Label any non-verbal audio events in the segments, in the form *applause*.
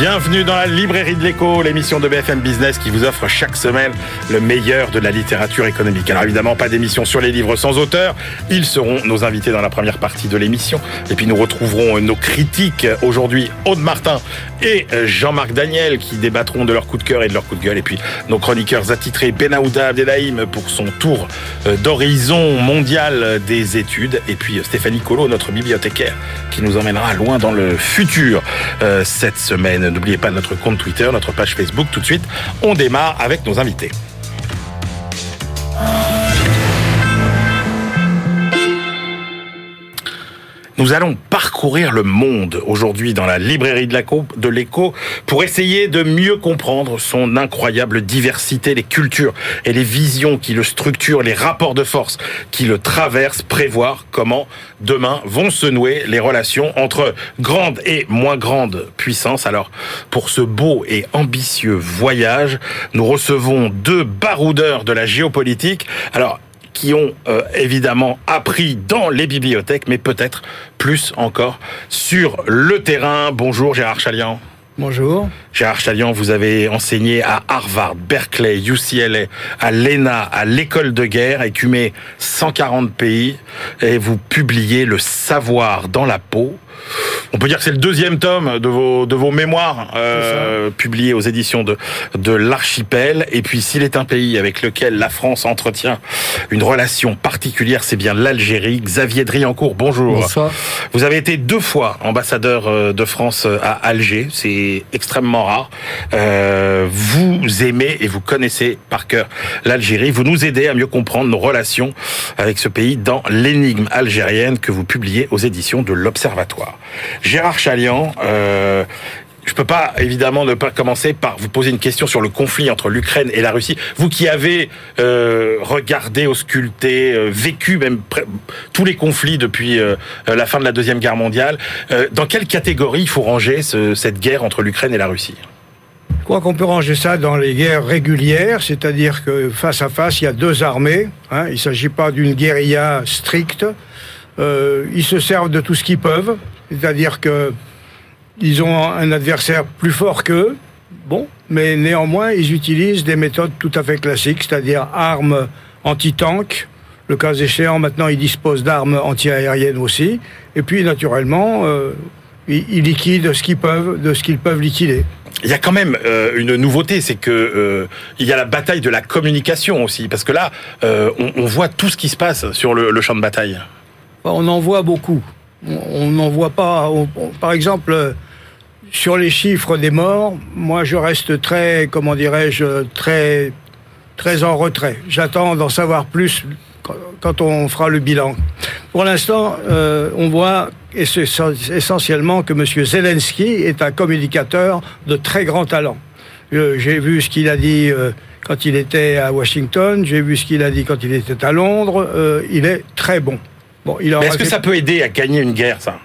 Bienvenue dans la librairie de l'écho, l'émission de BFM Business qui vous offre chaque semaine le meilleur de la littérature économique. Alors évidemment, pas d'émission sur les livres sans auteur. Ils seront nos invités dans la première partie de l'émission. Et puis nous retrouverons nos critiques aujourd'hui, Aude Martin et Jean-Marc Daniel qui débattront de leur coup de cœur et de leur coup de gueule. Et puis nos chroniqueurs attitrés Benaouda Abdelhaim pour son tour d'horizon mondial des études. Et puis Stéphanie Colo, notre bibliothécaire, qui nous emmènera loin dans le futur euh, cette semaine. N'oubliez pas notre compte Twitter, notre page Facebook. Tout de suite, on démarre avec nos invités. Nous allons parcourir le monde aujourd'hui dans la librairie de l'écho pour essayer de mieux comprendre son incroyable diversité, les cultures et les visions qui le structurent, les rapports de force qui le traversent, prévoir comment demain vont se nouer les relations entre grandes et moins grandes puissances. Alors, pour ce beau et ambitieux voyage, nous recevons deux baroudeurs de la géopolitique. Alors, qui ont euh, évidemment appris dans les bibliothèques, mais peut-être plus encore sur le terrain. Bonjour Gérard Chalian. Bonjour. Gérard Chalian, vous avez enseigné à Harvard, Berkeley, UCLA, à l'ENA, à l'école de guerre, écumé 140 pays, et vous publiez Le savoir dans la peau. On peut dire que c'est le deuxième tome de vos de vos mémoires euh, publiés aux éditions de de l'archipel. Et puis s'il est un pays avec lequel la France entretient une relation particulière, c'est bien l'Algérie. Xavier Driancourt, bonjour. Bonsoir. Vous avez été deux fois ambassadeur de France à Alger. C'est extrêmement rare. Euh, vous aimez et vous connaissez par cœur l'Algérie. Vous nous aidez à mieux comprendre nos relations avec ce pays dans l'énigme algérienne que vous publiez aux éditions de l'Observatoire. Gérard Chalian, euh, je peux pas évidemment ne pas commencer par vous poser une question sur le conflit entre l'Ukraine et la Russie. Vous qui avez euh, regardé, ausculté, euh, vécu même tous les conflits depuis euh, la fin de la deuxième guerre mondiale, dans quelle catégorie il faut ranger ce, cette guerre entre l'Ukraine et la Russie? Je crois qu'on peut ranger ça dans les guerres régulières, c'est-à-dire que face à face, il y a deux armées. Hein, il ne s'agit pas d'une guérilla stricte. Euh, ils se servent de tout ce qu'ils peuvent, c'est-à-dire que ils ont un adversaire plus fort qu'eux, bon, mais néanmoins, ils utilisent des méthodes tout à fait classiques, c'est-à-dire armes anti-tank. Le cas échéant, maintenant, ils disposent d'armes anti-aériennes aussi. Et puis, naturellement, euh, ils, liquident ce qu'ils peuvent, de ce qu'ils peuvent liquider. Il y a quand même euh, une nouveauté, c'est que il y a la bataille de la communication aussi, parce que là, on, voit tout ce qui se passe sur le champ de bataille. On en voit beaucoup. On n'en voit pas. Par exemple, sur les chiffres des morts, moi je reste très, comment dirais-je, très, très en retrait. J'attends d'en savoir plus quand on fera le bilan. Pour l'instant, euh, on voit essentiellement que M. Zelensky est un communicateur de très grand talent. J'ai vu ce qu'il a dit euh, quand il était à Washington, j'ai vu ce qu'il a dit quand il était à Londres. Euh, il est très bon. Bon, il Mais est-ce que ça peut aider à gagner une guerre, ça?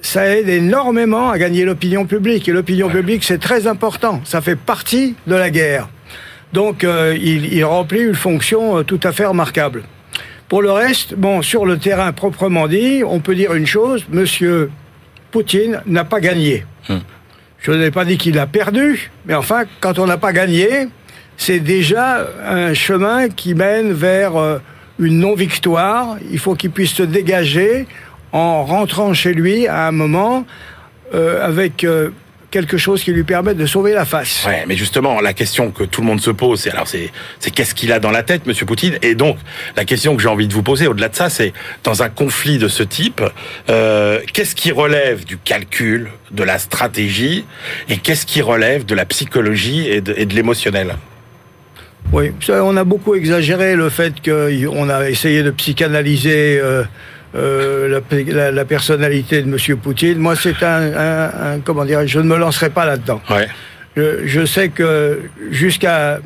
Ça aide énormément à gagner l'opinion publique. Et l'opinion ouais. publique, c'est très important. Ça fait partie de la guerre. Donc, euh, il, il, remplit une fonction euh, tout à fait remarquable. Pour le reste, bon, sur le terrain proprement dit, on peut dire une chose Monsieur Poutine n'a pas gagné. Hum. Je n'ai pas dit qu'il a perdu, mais enfin, quand on n'a pas gagné, c'est déjà un chemin qui mène vers euh, une non-victoire. Il faut qu'il puisse se dégager en rentrant chez lui à un moment euh, avec euh, quelque chose qui lui permet de sauver la face. Ouais, mais justement, la question que tout le monde se pose, c'est alors c'est c'est qu'est-ce qu'il a dans la tête, Monsieur Poutine? Et donc, la question que j'ai envie de vous poser, au-delà de ça, c'est dans un conflit de ce type, euh, qu'est-ce qui relève du calcul, de la stratégie, et qu'est-ce qui relève de la psychologie et de, et de l'émotionnel? Oui, on a beaucoup exagéré le fait qu'on a essayé de psychanalyser. Euh, euh, la, la, la, personnalité de M. Poutine. Moi, c'est un, un, un, comment dire, je ne me lancerai pas là-dedans. Ouais. Je, je, sais que jusqu'à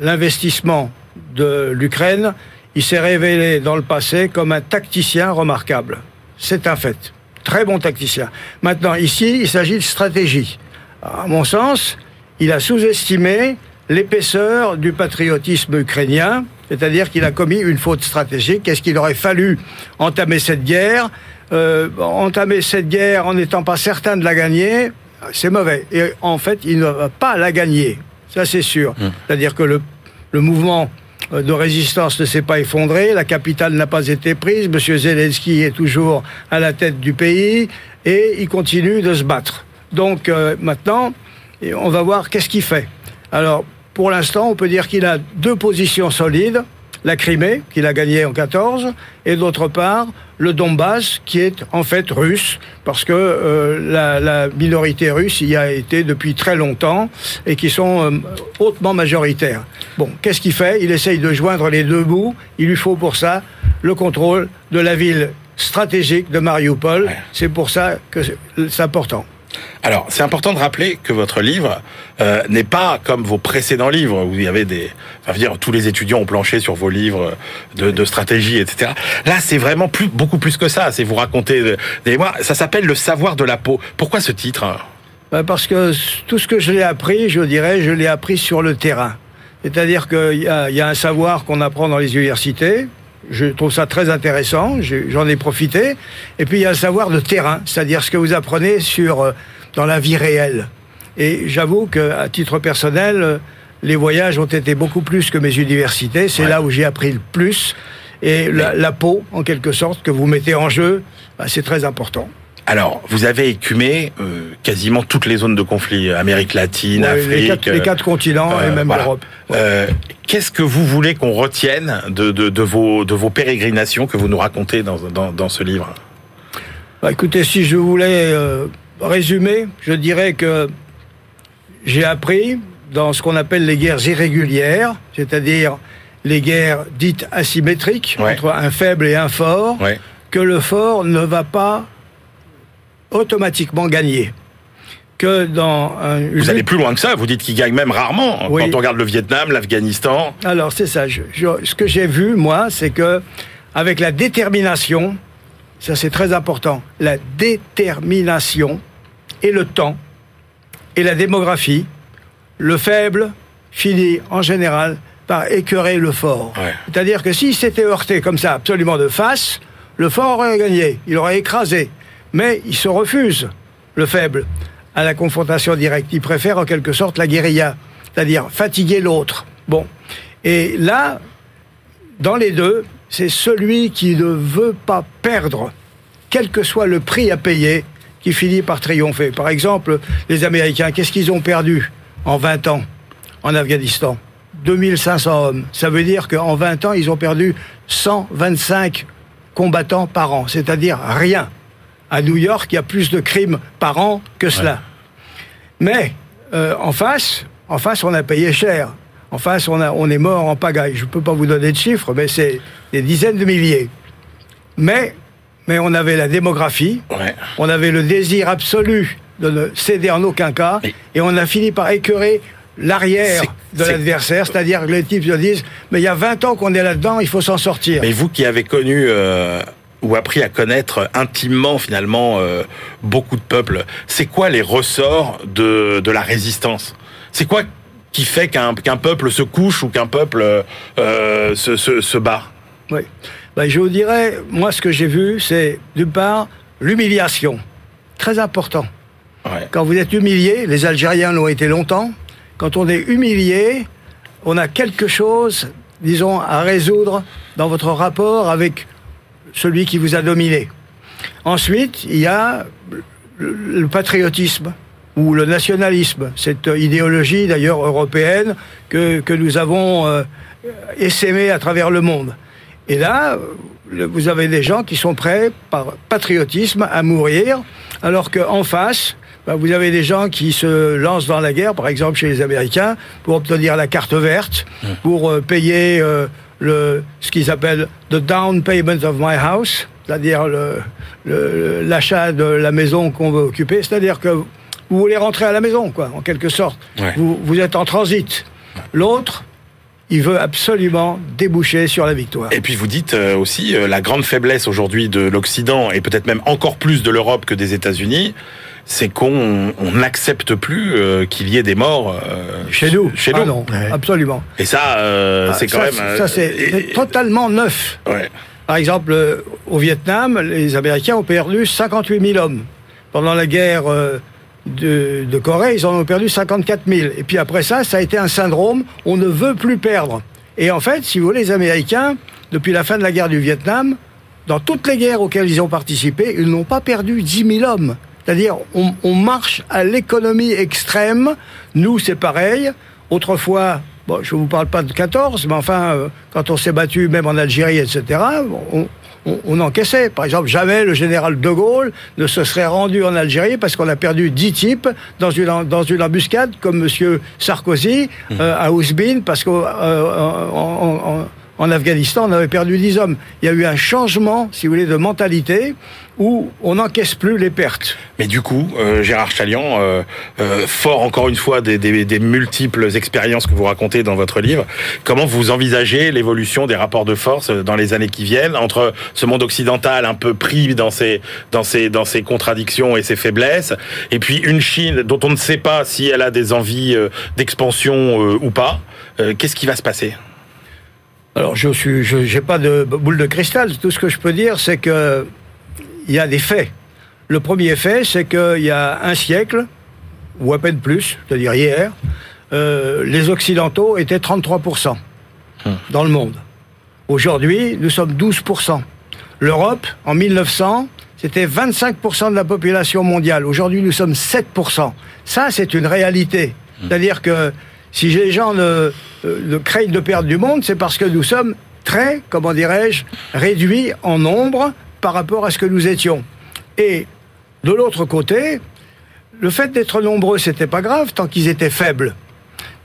l'investissement de l'Ukraine, il s'est révélé dans le passé comme un tacticien remarquable. C'est un fait. Très bon tacticien. Maintenant, ici, il s'agit de stratégie. À mon sens, il a sous-estimé l'épaisseur du patriotisme ukrainien C'est-à-dire qu'il a commis une faute stratégique. Est-ce qu'il aurait fallu entamer cette guerre? Euh, Entamer cette guerre en n'étant pas certain de la gagner, c'est mauvais. Et en fait, il ne va pas la gagner. Ça, c'est sûr. Hum. C'est-à-dire que le, le mouvement euh, de résistance ne s'est pas effondré, la capitale n'a pas été prise, M. Zelensky est toujours à la tête du pays et il continue de se battre. Donc euh, maintenant, on va voir qu'est-ce qu'il fait. Alors, pour l'instant, on peut dire qu'il a deux positions solides. La Crimée, qu'il a gagnée en 14, et d'autre part, le Donbass, qui est en fait russe, parce que euh, la, la minorité russe y a été depuis très longtemps, et qui sont euh, hautement majoritaires. Bon, qu'est-ce qu'il fait? Il essaye de joindre les deux bouts. Il lui faut pour ça le contrôle de la ville stratégique de Mariupol. Ouais. C'est pour ça que c'est- c'est important. Alors, c'est important de rappeler que votre livre euh, n'est pas comme vos précédents livres où il y avait des, enfin, dire, tous les étudiants ont planché sur vos livres de, de stratégie, etc. Là, c'est vraiment plus, beaucoup plus que ça. C'est vous raconter des des mémoires. Ça s'appelle le savoir de la peau. Pourquoi ce titre hein? Ben, Parce que tout ce que je l'ai appris, je dirais, je l'ai appris sur le terrain. C'est-à-dire qu'il y, y a un savoir qu'on apprend dans les universités. Je trouve ça très intéressant. J'en ai profité. Et puis il y a un savoir de terrain, c'est-à-dire ce que vous apprenez sur euh, dans la vie réelle. Et j'avoue que, à titre personnel, les voyages ont été beaucoup plus que mes universités. C'est Ouais. là où j'ai appris le plus. Et la, la peau, en quelque sorte, que vous mettez en jeu, ben, c'est très important. Alors, vous avez écumé euh, quasiment toutes les zones de conflit, Amérique latine, Ouais, Afrique. les, quatre, les euh, quatre continents et euh, même voilà. l'Europe. Ouais. Euh, Qu'est-ce que vous voulez qu'on retienne de, de, de, vos, de vos pérégrinations que vous nous racontez dans, dans, dans ce livre? Bah, écoutez, si je voulais résumer, je dirais que j'ai appris dans ce qu'on appelle les guerres irrégulières, c'est-à-dire les guerres dites asymétriques Ouais. entre un faible et un fort, Ouais. que le fort ne va pas automatiquement gagner. Que dans un, Vous allez plus loin que ça. Vous dites qu'il gagne même rarement. Oui. Quand on regarde le Vietnam, l'Afghanistan. Alors c'est ça. Je- je- ce que j'ai vu moi, c'est que avec la détermination, ça c'est très important, la détermination et le temps et la démographie, le faible finit en général par écœurer le fort. Ouais. C'est-à-dire que s'il s'était heurté comme ça, absolument de face, le fort aurait gagné, il aurait écrasé. Mais il se refuse, le faible, à la confrontation directe. Il préfère en quelque sorte la guérilla, c'est-à-dire fatiguer l'autre. Bon. Et là, dans les deux, c'est celui qui ne veut pas perdre, quel que soit le prix à payer, qui finit par triompher. Par exemple, les Américains, qu'est-ce qu'ils ont perdu en 20 ans en Afghanistan? 2500 hommes. Ça veut dire qu'en 20 ans, ils ont perdu 125 combattants par an, c'est-à-dire rien. À New York, il y a plus de crimes par an que cela. Mais euh, en face, en face, on a payé cher. En face, on, a, on est mort en pagaille. Je ne peux pas vous donner de chiffres, mais c'est des dizaines de milliers. Mais, mais on avait la démographie, Ouais. on avait le désir absolu de ne céder en aucun cas, Mais- et on a fini par écœurer l'arrière de l'adversaire, c'est-à-dire que les types se disent, mais il y a 20 ans qu'on est là-dedans, il faut s'en sortir. Mais vous qui avez connu euh, ou appris à connaître intimement finalement euh, beaucoup de peuples, c'est quoi les ressorts de, de la résistance? C'est quoi qui fait qu'un peuple se couche ou qu'un peuple euh, se, se, se bat? Oui. Ben, je vous dirais, moi, ce que j'ai vu, c'est, d'une part, l'humiliation. Très important. ouais. Quand vous êtes humilié, les Algériens l'ont été longtemps, quand on est humilié, on a quelque chose, disons, à résoudre dans votre rapport avec celui qui vous a dominé. Ensuite, il y a le, le patriotisme ou le nationalisme, cette idéologie d'ailleurs européenne que, que nous avons euh, essaimée à travers le monde. Et là, vous avez des gens qui sont prêts, par patriotisme, à mourir, alors qu'en face, ben, vous avez des gens qui se lancent dans la guerre, par exemple chez les Américains, pour obtenir la carte verte, pour euh, payer euh, le, ce qu'ils appellent the down payment of my house, c'est-à-dire l'achat de la maison qu'on veut occuper, c'est-à-dire que vous voulez rentrer à la maison, quoi, en quelque sorte. Ouais. Vous, vous êtes en transit. L'autre, il veut absolument déboucher sur la victoire. Et puis vous dites euh, aussi euh, la grande faiblesse aujourd'hui de l'Occident et peut-être même encore plus de l'Europe que des États-Unis, c'est qu'on n'accepte plus euh, qu'il y ait des morts euh, chez nous. Chez ah nous. non, absolument. Et ça, euh, Ah, c'est quand ça, même. Ça, c'est totalement neuf. Ouais. Par exemple, euh, au Vietnam, les Américains ont perdu 58 000 hommes. Pendant la guerre euh, de, Corée, ils en ont perdu 54 000. Et puis après ça, ça a été un syndrome, on ne veut plus perdre. Et en fait, si vous voulez, les Américains, depuis la fin de la guerre du Vietnam, dans toutes les guerres auxquelles ils ont participé, ils n'ont pas perdu 10 000 hommes. C'est-à-dire, on, on marche à l'économie extrême. Nous, c'est pareil. Autrefois, bon, je ne vous parle pas de 14, mais enfin, euh, quand on s'est battu, même en Algérie, etc., on, on, on encaissait. Par exemple, jamais le général de Gaulle ne se serait rendu en Algérie parce qu'on a perdu 10 types dans une, dans une embuscade, comme M. Sarkozy euh, à Ousbine, parce en, Afghanistan, on avait perdu 10 hommes. Il y a eu un changement, si vous voulez, de mentalité où on n'encaisse plus les pertes. Mais du coup, euh, Gérard Chalian, euh, euh, fort encore une fois des, des, multiples expériences que vous racontez dans votre livre, comment vous envisagez l'évolution des rapports de force dans les années qui viennent entre ce monde occidental un peu pris dans ses, dans ses, dans ses contradictions et ses faiblesses, et puis une Chine dont on ne sait pas si elle a des envies d'expansion ou pas. Qu'est-ce qui va se passer? Alors, je suis, je n'ai pas de boule de cristal. Tout ce que je peux dire, c'est que il y a des faits. Le premier fait, c'est qu'il y a un siècle, ou à peine plus, c'est-à-dire hier, euh, les Occidentaux étaient 33% hum. dans le monde. Aujourd'hui, nous sommes 12%. L'Europe, en 1900, c'était 25% de la population mondiale. Aujourd'hui, nous sommes 7%. Ça, c'est une réalité. Hum. C'est-à-dire que si les gens ne, ne craignent de perdre du monde, c'est parce que nous sommes très, comment dirais-je, réduits en nombre par rapport à ce que nous étions. Et de l'autre côté, le fait d'être nombreux, c'était pas grave tant qu'ils étaient faibles.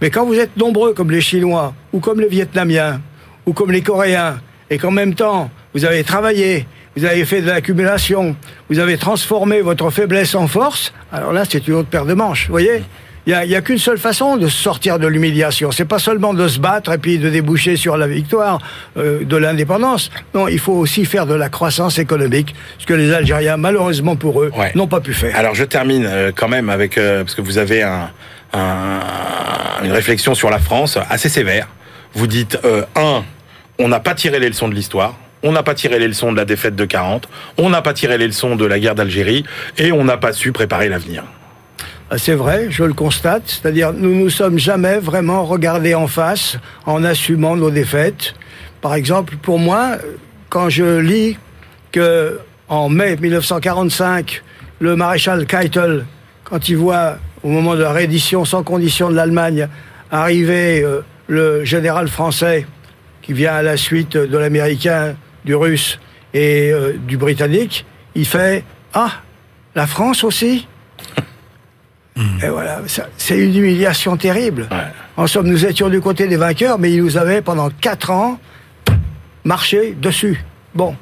Mais quand vous êtes nombreux comme les Chinois, ou comme les Vietnamiens, ou comme les Coréens, et qu'en même temps, vous avez travaillé, vous avez fait de l'accumulation, vous avez transformé votre faiblesse en force, alors là, c'est une autre paire de manches, vous voyez? Il n'y a, y a qu'une seule façon de sortir de l'humiliation. C'est pas seulement de se battre et puis de déboucher sur la victoire euh, de l'indépendance. Non, il faut aussi faire de la croissance économique, ce que les Algériens, malheureusement pour eux, ouais. n'ont pas pu faire. Alors je termine euh, quand même avec euh, parce que vous avez un, un, une réflexion sur la France assez sévère. Vous dites un, on n'a pas tiré les leçons de l'histoire. On n'a pas tiré les leçons de la défaite de 40, on n'a pas tiré les leçons de la guerre d'Algérie, et on n'a pas su préparer l'avenir. Ah, c'est vrai, je le constate. C'est-à-dire, nous nous sommes jamais vraiment regardés en face en assumant nos défaites. Par exemple, pour moi, quand je lis que en mai 1945, le maréchal Keitel, quand il voit au moment de la reddition sans condition de l'Allemagne arriver euh, le général français qui vient à la suite de l'américain, du russe et euh, du britannique, il fait ah la France aussi? Et voilà, c'est une humiliation terrible. Ouais. En somme, nous étions du côté des vainqueurs, mais ils nous avaient pendant quatre ans marché dessus. Bon.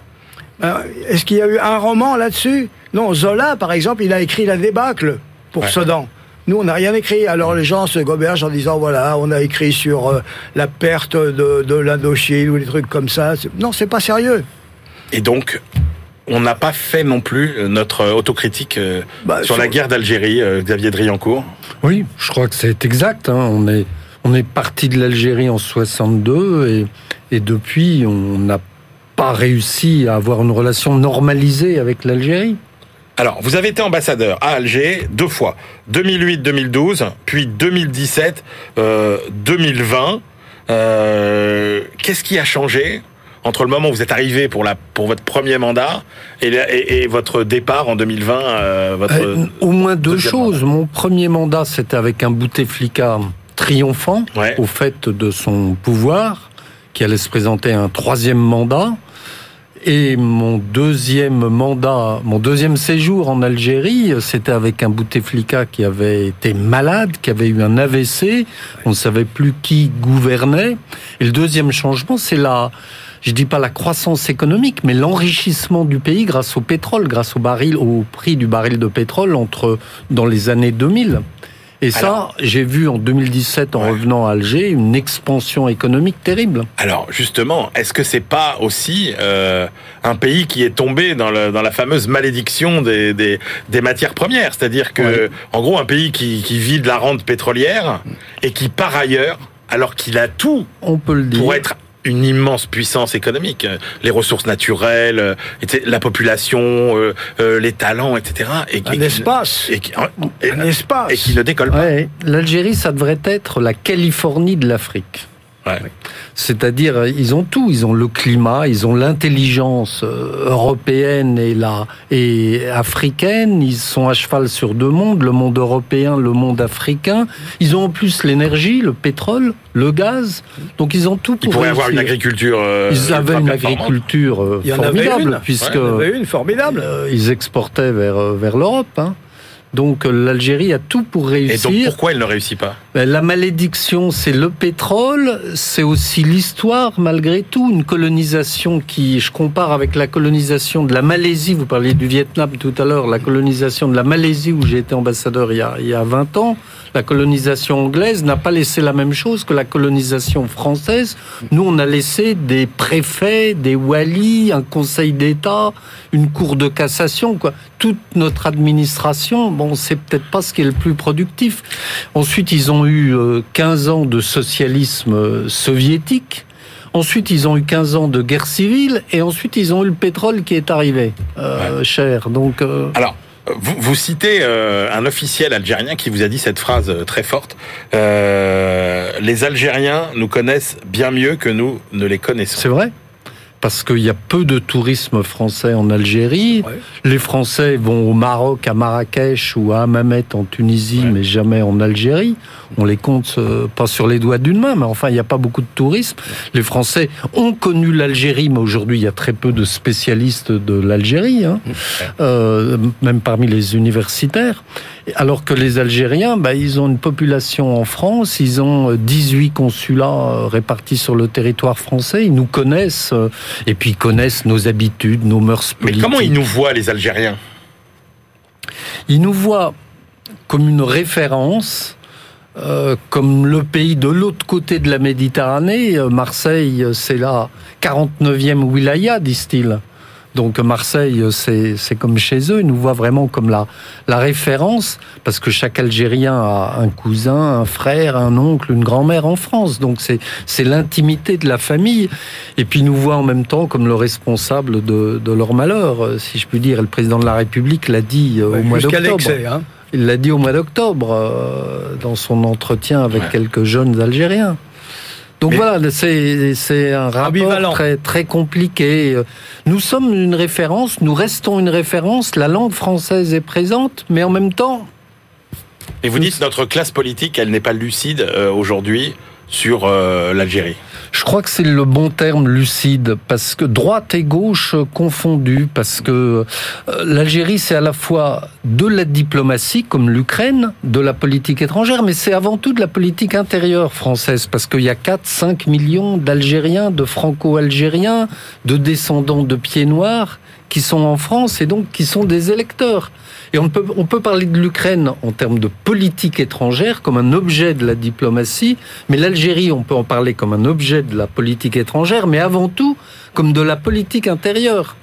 Est-ce qu'il y a eu un roman là-dessus? Non, Zola, par exemple, il a écrit La débâcle pour ouais. Sedan. Nous, on n'a rien écrit. Alors les gens se gobergent en disant voilà, on a écrit sur euh, la perte de, de l'Indochine ou des trucs comme ça. Non, c'est pas sérieux. Et donc, on n'a pas fait non plus notre autocritique bah, sur, sur la guerre d'Algérie, euh, Xavier Driancourt. Oui, je crois que c'est exact. Hein. On est on est parti de l'Algérie en 62 et, et depuis on n'a pas réussi à avoir une relation normalisée avec l'Algérie. Alors, vous avez été ambassadeur à Alger deux fois, 2008-2012, puis 2017-2020. Euh, Qu'est-ce qui a changé? Entre le moment où vous êtes arrivé pour, la, pour votre premier mandat et, et, et votre départ en 2020 euh, votre euh, Au moins deux choses. Mandat. Mon premier mandat, c'était avec un Bouteflika triomphant ouais. au fait de son pouvoir, qui allait se présenter un troisième mandat. Et mon deuxième mandat, mon deuxième séjour en Algérie, c'était avec un Bouteflika qui avait été malade, qui avait eu un AVC. On ne savait plus qui gouvernait. Et le deuxième changement, c'est la, je dis pas la croissance économique, mais l'enrichissement du pays grâce au pétrole, grâce au baril, au prix du baril de pétrole entre dans les années 2000. Et ça, j'ai vu en 2017, en revenant à Alger, une expansion économique terrible. Alors, justement, est-ce que c'est pas aussi euh, un pays qui est tombé dans, le, dans la fameuse malédiction des, des, des matières premières? C'est-à-dire que, en gros, un pays qui, qui vit de la rente pétrolière et qui, par ailleurs, alors qu'il a tout On peut le dire. pour être une immense puissance économique, les ressources naturelles, euh, la population, euh, euh, les talents, etc. Et, un espace, et, et, un espace, et qui ne décolle pas. L'Algérie, ça devrait être la Californie de l'Afrique. Ouais. C'est-à-dire, ils ont tout. Ils ont le climat, ils ont l'intelligence euh, européenne et, la, et africaine. Ils sont à cheval sur deux mondes, le monde européen, le monde africain. Ils ont en plus l'énergie, le pétrole, le gaz. Donc ils ont tout pour Ils pourraient avoir une agriculture. Euh, ils avaient une agriculture euh, formidable, puisque ouais, une formidable. ils exportaient vers vers l'Europe. Hein. Donc l'Algérie a tout pour réussir. Et donc pourquoi elle ne réussit pas? Ben, La malédiction, c'est le pétrole, c'est aussi l'histoire malgré tout, une colonisation qui, je compare avec la colonisation de la Malaisie, vous parliez du Vietnam tout à l'heure, la colonisation de la Malaisie où j'ai été ambassadeur il y, a, il y a 20 ans, la colonisation anglaise n'a pas laissé la même chose que la colonisation française. Nous, on a laissé des préfets, des walis, un conseil d'État, une cour de cassation, quoi. Toute notre administration, bon, c'est peut-être pas ce qui est le plus productif. Ensuite, ils ont eu 15 euh, ans de socialisme euh, soviétique. Ensuite, ils ont eu 15 ans de guerre civile et ensuite, ils ont eu le pétrole qui est arrivé euh, cher. Donc, euh... alors, vous, vous citez euh, un officiel algérien qui vous a dit cette phrase euh, très forte. Euh, les Algériens nous connaissent bien mieux que nous ne les connaissons. C'est vrai? Parce qu'il y a peu de tourisme français en Algérie. Ouais. Les Français vont au Maroc, à Marrakech ou à Hammamet en Tunisie, ouais. mais jamais en Algérie. On les compte euh, pas sur les doigts d'une main, mais enfin, il n'y a pas beaucoup de tourisme. Les Français ont connu l'Algérie, mais aujourd'hui, il y a très peu de spécialistes de l'Algérie, hein, euh, même parmi les universitaires. Alors que les Algériens, bah, ils ont une population en France, ils ont 18 consulats répartis sur le territoire français, ils nous connaissent, et puis ils connaissent nos habitudes, nos mœurs politiques. Mais comment ils nous voient, les Algériens? Ils nous voient comme une référence, euh, comme le pays de l'autre côté de la Méditerranée. Marseille, c'est la 49e wilaya, disent-ils. Donc Marseille, c'est comme chez eux, ils nous voient vraiment comme la, la référence, parce que chaque Algérien a un cousin, un frère, un oncle, une grand-mère en France. Donc c'est l'intimité de la famille. Et puis ils nous voient en même temps comme le responsable de, de leur malheur, si je puis dire. Et le président de la République l'a dit ouais, au mois d'octobre. Hein Il l'a dit au mois d'octobre, euh, dans son entretien avec ouais. quelques jeunes Algériens. Donc Mais voilà, c'est un rapport ambivalent. très, très compliqué. Nous sommes une référence, nous restons une référence, la langue française est présente, mais en même temps... Et vous dites notre classe politique, elle n'est pas lucide euh, aujourd'hui sur euh, l'Algérie je crois que c'est le bon terme lucide parce que droite et gauche confondues parce que euh, l'Algérie c'est à la fois de la diplomatie comme l'Ukraine, de la politique étrangère mais c'est avant tout de la politique intérieure française parce qu'il y a 4 5 millions d'Algériens, de franco-algériens, de descendants de pieds noirs qui sont en France et donc qui sont des électeurs. Et on peut, on peut parler de l'Ukraine en termes de politique étrangère comme un objet de la diplomatie, mais l'Algérie, on peut en parler comme un objet de la politique étrangère, mais avant tout comme de la politique intérieure.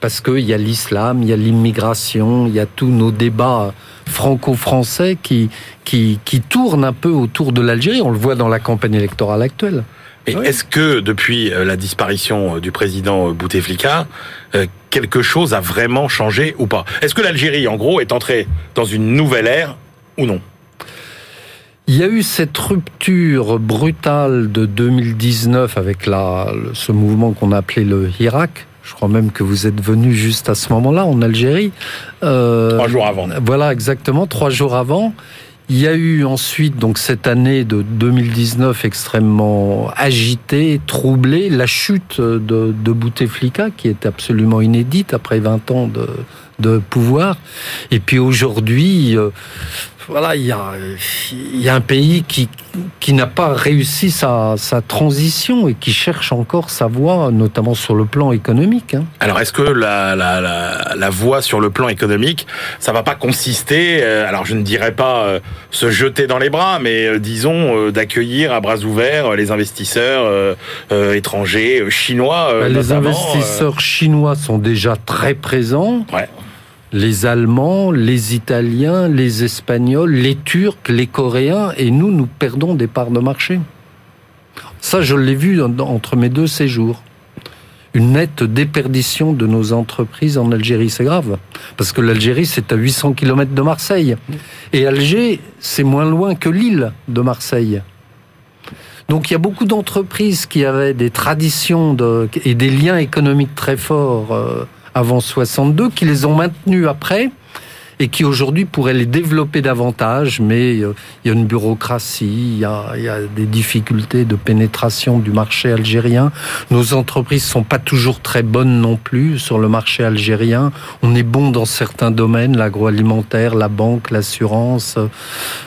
Parce qu'il y a l'islam, il y a l'immigration, il y a tous nos débats franco-français qui, qui, qui tournent un peu autour de l'Algérie. On le voit dans la campagne électorale actuelle. Et oui. est-ce que depuis la disparition du président Bouteflika, quelque chose a vraiment changé ou pas Est-ce que l'Algérie, en gros, est entrée dans une nouvelle ère ou non? Il y a eu cette rupture brutale de 2019 avec la, ce mouvement qu'on appelait le Irak. Je crois même que vous êtes venu juste à ce moment-là en Algérie. Euh, trois jours avant. Voilà, exactement, trois jours avant. Il y a eu ensuite, donc cette année de 2019 extrêmement agitée, troublée, la chute de, Bouteflika, qui est absolument inédite après 20 ans de, de pouvoir. Et puis aujourd'hui, voilà, il y a, y a un pays qui, qui n'a pas réussi sa, sa, transition et qui cherche encore sa voie, notamment sur le plan économique. Hein. Alors, est-ce que la, la, la, la, voie sur le plan économique, ça va pas consister, euh, alors je ne dirais pas euh, se jeter dans les bras, mais euh, disons d'accueillir à bras ouverts les investisseurs étrangers, chinois bah, Les investisseurs chinois sont déjà très présents. Ouais les Allemands, les Italiens, les Espagnols, les Turcs, les Coréens, et nous, nous perdons des parts de marché. Ça, je l'ai vu entre mes deux séjours. Une nette déperdition de nos entreprises en Algérie, c'est grave. Parce que l'Algérie, c'est à 800 km de Marseille. Et Alger, c'est moins loin que l'île de Marseille. Donc il y a beaucoup d'entreprises qui avaient des traditions et des liens économiques très forts. Euh, avant 62, qui les ont maintenus après et qui aujourd'hui pourraient les développer davantage, mais euh, il y a une bureaucratie, il y a, des difficultés de pénétration du marché algérien. Nos entreprises sont pas toujours très bonnes non plus sur le marché algérien. On est bon dans certains domaines, l'agroalimentaire, la banque, l'assurance,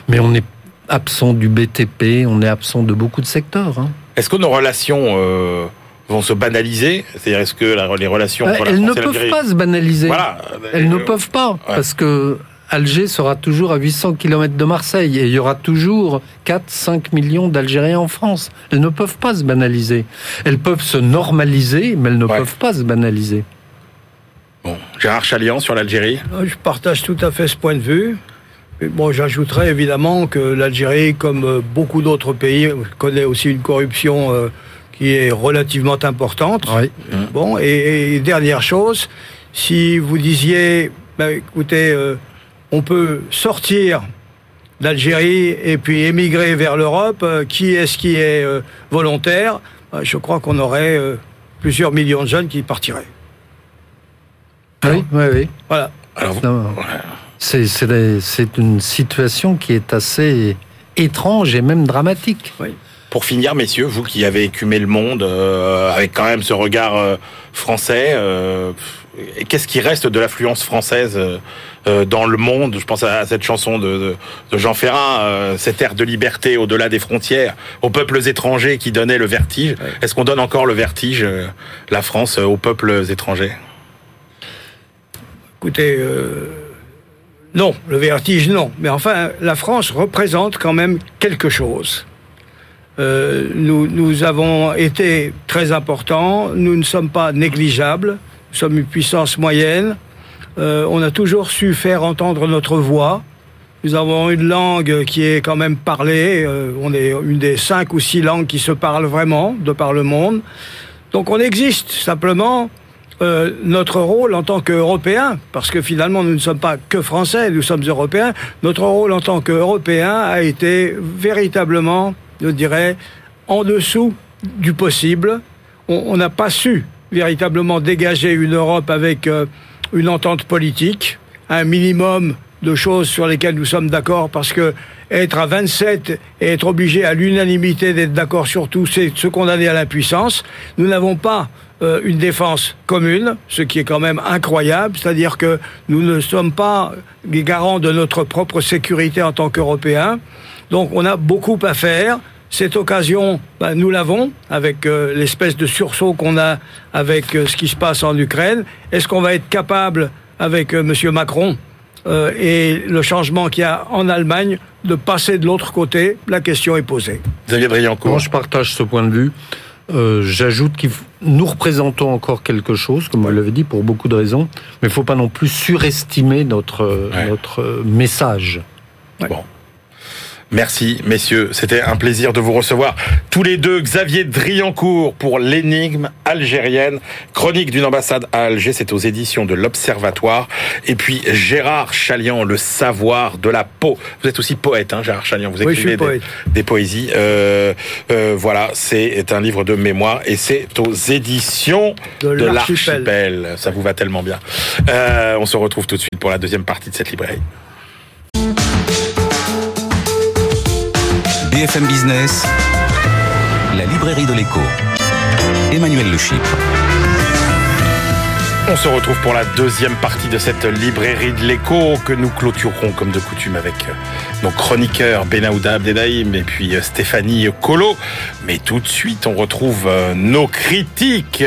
mais on est absent du BTP, on est absent de beaucoup de secteurs. Hein. Est-ce que nos relations euh vont se banaliser C'est-à-dire, est-ce que les relations entre Elles ne peuvent pas se banaliser. Voilà. Elles ne peuvent pas, parce que Alger sera toujours à 800 km de Marseille et il y aura toujours 4-5 millions d'Algériens en France. Elles ne peuvent pas se banaliser. Elles peuvent se normaliser, mais elles ne peuvent pas se banaliser. Bon, Gérard Chalian sur l'Algérie Je partage tout à fait ce point de vue. Bon, j'ajouterais évidemment que l'Algérie, comme beaucoup d'autres pays, connaît aussi une corruption euh, qui est relativement importante. Bon, et, dernière chose, si vous disiez, bah, écoutez, euh, on peut sortir d'Algérie et puis émigrer vers l'Europe, euh, qui est-ce qui est euh, volontaire? Bah, Je crois qu'on aurait plusieurs millions de jeunes qui partiraient. Oui, oui, oui. Voilà. C'est une situation qui est assez étrange et même dramatique. Oui. Pour finir, messieurs, vous qui avez écumé le monde euh, avec quand même ce regard euh, français, euh, qu'est-ce qui reste de l'affluence française dans le monde? Je pense à cette chanson de, Jean Ferrat, cette ère de liberté au-delà des frontières, aux peuples étrangers qui donnaient le vertige. Est-ce qu'on donne encore le vertige, la France, aux peuples étrangers? Écoutez. Non, le vertige, non. Mais enfin, la France représente quand même quelque chose. Euh, nous, nous avons été très importants, nous ne sommes pas négligeables, nous sommes une puissance moyenne, euh, on a toujours su faire entendre notre voix, nous avons une langue qui est quand même parlée, euh, on est une des cinq ou six langues qui se parlent vraiment de par le monde, donc on existe simplement. notre rôle en tant qu'Européens, parce que finalement nous ne sommes pas que Français, nous sommes Européens, notre rôle en tant qu'Européens a été véritablement je dirais, en dessous du possible. On n'a pas su véritablement dégager une Europe avec euh, une entente politique, un minimum de choses sur lesquelles nous sommes d'accord, parce que être à 27 et être obligé à l'unanimité d'être d'accord sur tout, c'est se condamner à l'impuissance. Nous n'avons pas euh, une défense commune, ce qui est quand même incroyable, c'est-à-dire que nous ne sommes pas garants de notre propre sécurité en tant qu'Européens. Donc on a beaucoup à faire. Cette occasion, ben, nous l'avons avec euh, l'espèce de sursaut qu'on a avec euh, ce qui se passe en Ukraine. Est-ce qu'on va être capable, avec euh, M. Macron et le changement qu'il y a en Allemagne, de passer de l'autre côté? La question est posée. Xavier Driancourt. Moi, je partage ce point de vue? J'ajoute que nous représentons encore quelque chose, comme vous l'avez dit, pour beaucoup de raisons, mais il ne faut pas non plus surestimer notre, notre message. Bon. Merci, messieurs. C'était un plaisir de vous recevoir. Tous les deux, Xavier Driancourt pour l'énigme algérienne. Chronique d'une ambassade à Alger, c'est aux éditions de l'Observatoire. Et puis Gérard Chalian, le savoir de la peau. Vous êtes aussi poète, hein, Gérard Chalian. Vous écrivez des, poésies. Euh, euh, voilà, c'est un livre de mémoire et c'est aux éditions de, l'Archipel. Ça vous va tellement bien. Euh, on se retrouve tout de suite pour la deuxième partie de cette librairie. BFM Business, la librairie de l'écho. Emmanuel Le On se retrouve pour la deuxième partie de cette librairie de l'écho que nous clôturerons comme de coutume avec euh, nos chroniqueurs Benahouda Abdedaïm et puis euh, Stéphanie Colo. Mais tout de suite, on retrouve euh, nos critiques.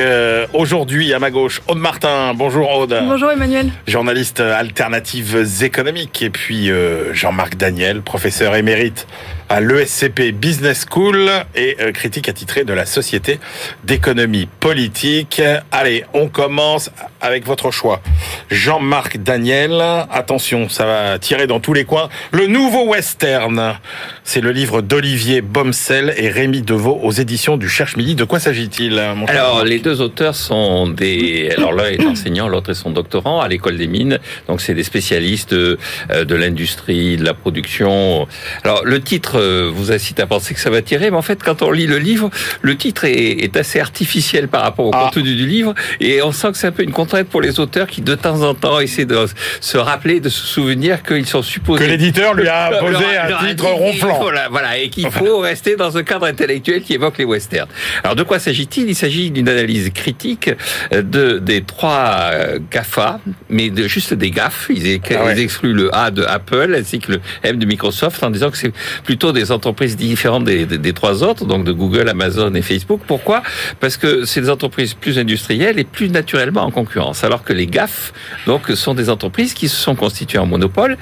Aujourd'hui, à ma gauche, Aude Martin. Bonjour Aude. Bonjour Emmanuel. Journaliste alternatives économiques. Et puis Jean-Marc Daniel, professeur émérite à l'ESCP Business School et critique attitré de la Société d'économie politique. Allez, on commence avec votre choix. Jean-Marc Daniel, attention, ça va tirer dans tous les coins. Le nouveau western, c'est le livre d'Olivier Bomsel et Rémi Deveau aux éditions du Cherche Midi. De quoi s'agit-il Alors, les deux auteurs sont des... Alors l'un est enseignant, l'autre est son doctorant à l'école des mines. Donc c'est des spécialistes euh, de l'industrie, de la production. Alors le titre euh, vous incite à penser que ça va tirer, mais en fait quand on lit le livre, le titre est, assez artificiel par rapport au ah. contenu du livre et on sent que c'est un peu une contrainte pour les auteurs qui de temps en temps essaient de se rappeler, de se souvenir qu'ils sont supposés... Que l'éditeur lui a *laughs* posé un titre ronflant. Voilà, et qu'il faut *laughs* rester dans un cadre intellectuel qui évoque les westerns. Alors de quoi s'agit-il? Il, s'agit d'une analyse critique euh, de, des trois euh, GAFA, mais de, juste des GAF. Ils, ah excluent le A de Apple ainsi que le M de Microsoft en disant que c'est plutôt des entreprises différentes des, des, trois autres, donc de Google, Amazon et Facebook. Pourquoi? Parce que c'est des entreprises plus industrielles et plus naturellement en concurrence, alors que les GAF donc sont des entreprises qui se sont constituées en monopole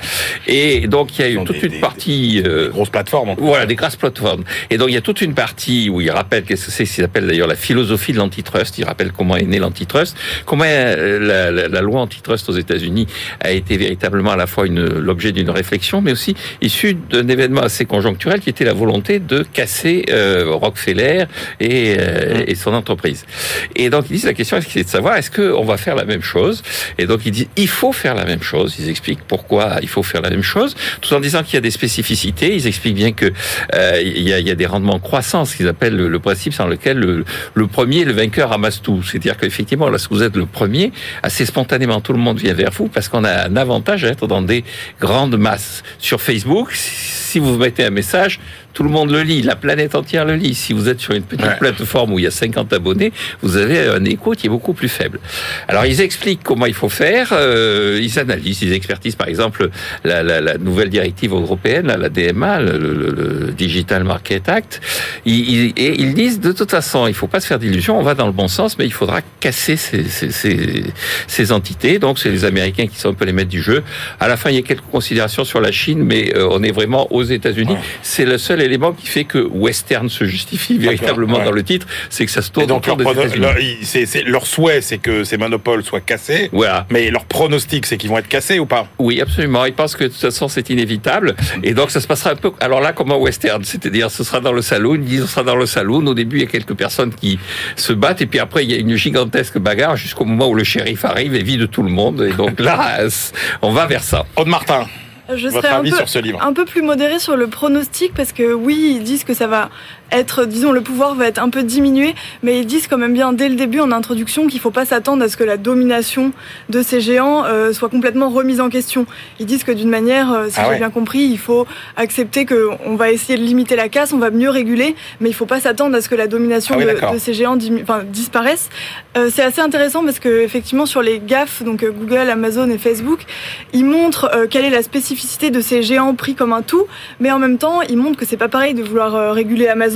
et donc il y a eu toute une partie euh, grosses plateformes. Voilà, des grosses plateformes. Et donc il y a toute une partie où il rappelle qu'est-ce que c'est ce qu'il appelle d'ailleurs la philosophie de l'antitrust. Il rappelle comment est né l'antitrust, comment euh, la, la, loi antitrust aux États-Unis a été véritablement à la fois l'objet d'une réflexion, mais aussi issue d'un événement assez conjoncturel qui était la volonté de casser euh, Rockefeller et, euh, et son entreprise. Et donc ils disent la question c'est de savoir est-ce qu'on va faire la même chose? Et donc ils disent il faut faire la même chose. Ils expliquent pourquoi il faut faire la même chose, tout en disant qu'il y a des spécificités. Ils expliquent bien que euh, il, y a, il, y a, des rendements croissants, ce qu'ils appellent le, principe sans lequel le, le, premier, le vainqueur amasse tout. C'est-à-dire qu'effectivement, si vous êtes le premier, assez spontanément, tout le monde vient vers vous parce qu'on a un avantage à être dans des grandes masses. Sur Facebook, si vous mettez un message, message tout le monde le lit, la planète entière le lit. Si vous êtes sur une petite plateforme où il y a 50 abonnés, vous avez un écho qui est beaucoup plus faible. Alors ils expliquent comment il faut faire, euh, ils analysent, ils expertisent par exemple la, la, la nouvelle directive européenne, la, DMA, le, le, Digital Market Act, ils, et ils disent de toute façon, il faut pas se faire d'illusions, on va dans le bon sens, mais il faudra casser ces, ces, ces, ces entités. Donc c'est les Américains qui sont un peu les maîtres du jeu. À la fin, il y a quelques considérations sur la Chine, mais euh, on est vraiment aux États-Unis. C'est le seul élément qui fait que western se justifie véritablement dans le titre, c'est que ça se tourne donc leur, leur, leur souhait, c'est que ces monopoles soient cassés. Voilà. Mais leur pronostic, c'est qu'ils vont être cassés ou pas? Oui, absolument. Ils pensent que de toute façon, c'est inévitable. Et donc, ça se passera un peu. Alors là, comme western, c'est-à-dire, ce sera dans le saloon. Ils disent, ce sera dans le saloon. Au début, il y a quelques personnes qui se battent, et puis après, il y a une gigantesque bagarre jusqu'au moment où le shérif arrive et vide tout le monde. Et donc là, *laughs* on va vers ça. Aude Martin. Je serais un peu, un peu plus modéré sur le pronostic parce que oui, ils disent que ça va être, disons, le pouvoir va être un peu diminué, mais ils disent quand même bien dès le début en introduction qu'il ne faut pas s'attendre à ce que la domination de ces géants euh, soit complètement remise en question. Ils disent que d'une manière, euh, si ah j'ai bien compris, il faut accepter qu'on va essayer de limiter la casse, on va mieux réguler, mais il ne faut pas s'attendre à ce que la domination ah de, ces géants disparaisse. Euh, c'est assez intéressant parce que effectivement sur les GAF, donc Google, Amazon et Facebook, ils montrent quelle est la spécificité de ces géants pris comme un tout, mais en même temps, ils montrent que c'est pas pareil de vouloir réguler Amazon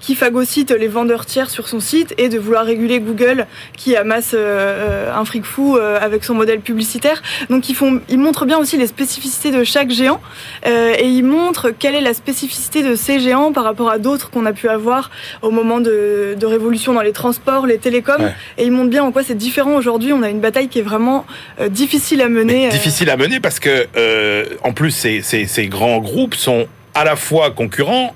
qui phagocyte les vendeurs tiers sur son site et de vouloir réguler Google qui amasse euh, euh, un fric fou euh, avec son modèle publicitaire. Donc ils, font, ils montrent bien aussi les spécificités de chaque géant et ils montrent quelle est la spécificité de ces géants par rapport à d'autres qu'on a pu avoir au moment de, révolution dans les transports, les télécoms. Et ils montrent bien en quoi c'est différent aujourd'hui. On a une bataille qui est vraiment difficile à mener. difficile à mener parce que en plus ces, ces grands groupes sont à la fois concurrents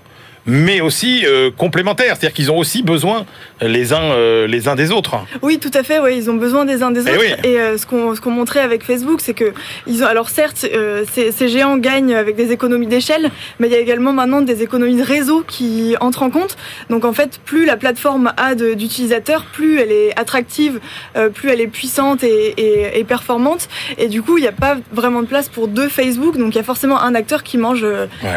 mais aussi euh, complémentaires, c'est-à-dire qu'ils ont aussi besoin les uns euh, les uns des autres. Oui, tout à fait. Oui, ils ont besoin des uns des eh autres. Et, euh, ce qu'on montrait avec Facebook, c'est que ils ont alors certes ces, ces, géants gagnent avec des économies d'échelle, mais il y a également maintenant des économies de réseau qui entrent en compte. Donc en fait, plus la plateforme a d'utilisateurs, plus elle est attractive, plus elle est puissante et, et, et performante. Et du coup, il n'y a pas vraiment de place pour deux Facebook. Donc il y a forcément un acteur qui mange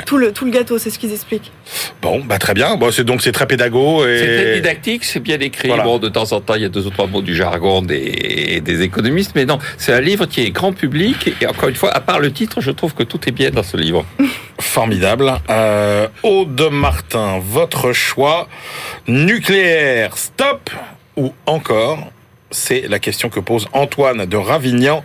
tout le tout le gâteau. C'est ce qu'ils expliquent. Bon, bah très bien. Bon, c'est donc c'est très pédago. Et... C'est didactique, c'est bien écrit. Bon, de temps en temps, il y a deux ou trois mots du jargon des, des économistes, mais non, c'est un livre qui est grand public. Et encore une fois, à part le titre, je trouve que tout est bien dans ce livre. *laughs* Formidable. Euh, Aude Martin, votre choix nucléaire, stop ou encore c'est la question que pose Antoine de Ravignan.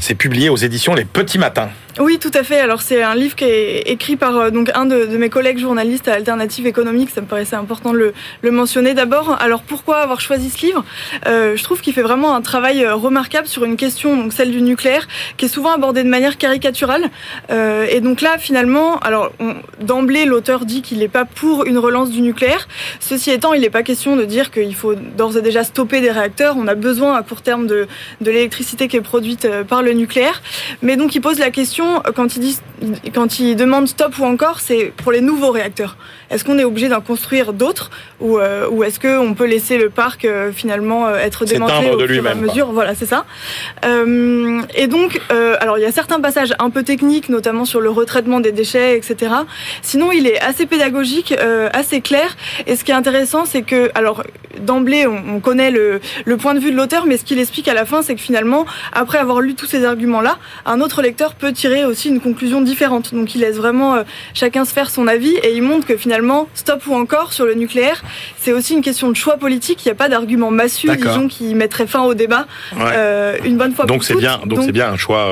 C'est publié aux éditions Les Petits Matins. Oui, tout à fait. Alors c'est un livre qui est écrit par euh, donc un de, mes collègues journalistes à Alternative économique. Ça me paraissait important de le, mentionner. D'abord, alors pourquoi avoir choisi ce livre? Euh, Je trouve qu'il fait vraiment un travail euh, remarquable sur une question, donc celle du nucléaire, qui est souvent abordée de manière caricaturale. Et donc là, finalement, alors d'emblée, l'auteur dit qu'il n'est pas pour une relance du nucléaire. Ceci étant, il n'est pas question de dire qu'il faut d'ores et déjà stopper des réacteurs. On a besoin à court terme de, de l'électricité qui est produite par le nucléaire. Mais donc, il pose la question quand ils disent, quand ils demandent stop ou encore, c'est pour les nouveaux réacteurs. Est-ce qu'on est obligé d'en construire d'autres ou, euh, ou est-ce qu'on peut laisser le parc euh, finalement euh, être démantelé au fur et à mesure? Voilà, c'est ça. et donc, alors il y a certains passages un peu techniques, notamment sur le retraitement des déchets, etc. Sinon, il est assez pédagogique, assez clair. Et ce qui est intéressant, c'est que, alors d'emblée, on, on, connaît le, le point de vue de l'auteur, mais ce qu'il explique à la fin, c'est que finalement, après avoir lu tous ces arguments-là, un autre lecteur peut tirer aussi une conclusion différente. Donc, il laisse vraiment chacun se faire son avis et il montre que finalement stop ou encore sur le nucléaire, c'est aussi une question de choix politique. Il n'y a pas d'argument massu, disons, qui mettrait fin au débat euh, une bonne fois donc pour Bien, donc c'est bien un choix.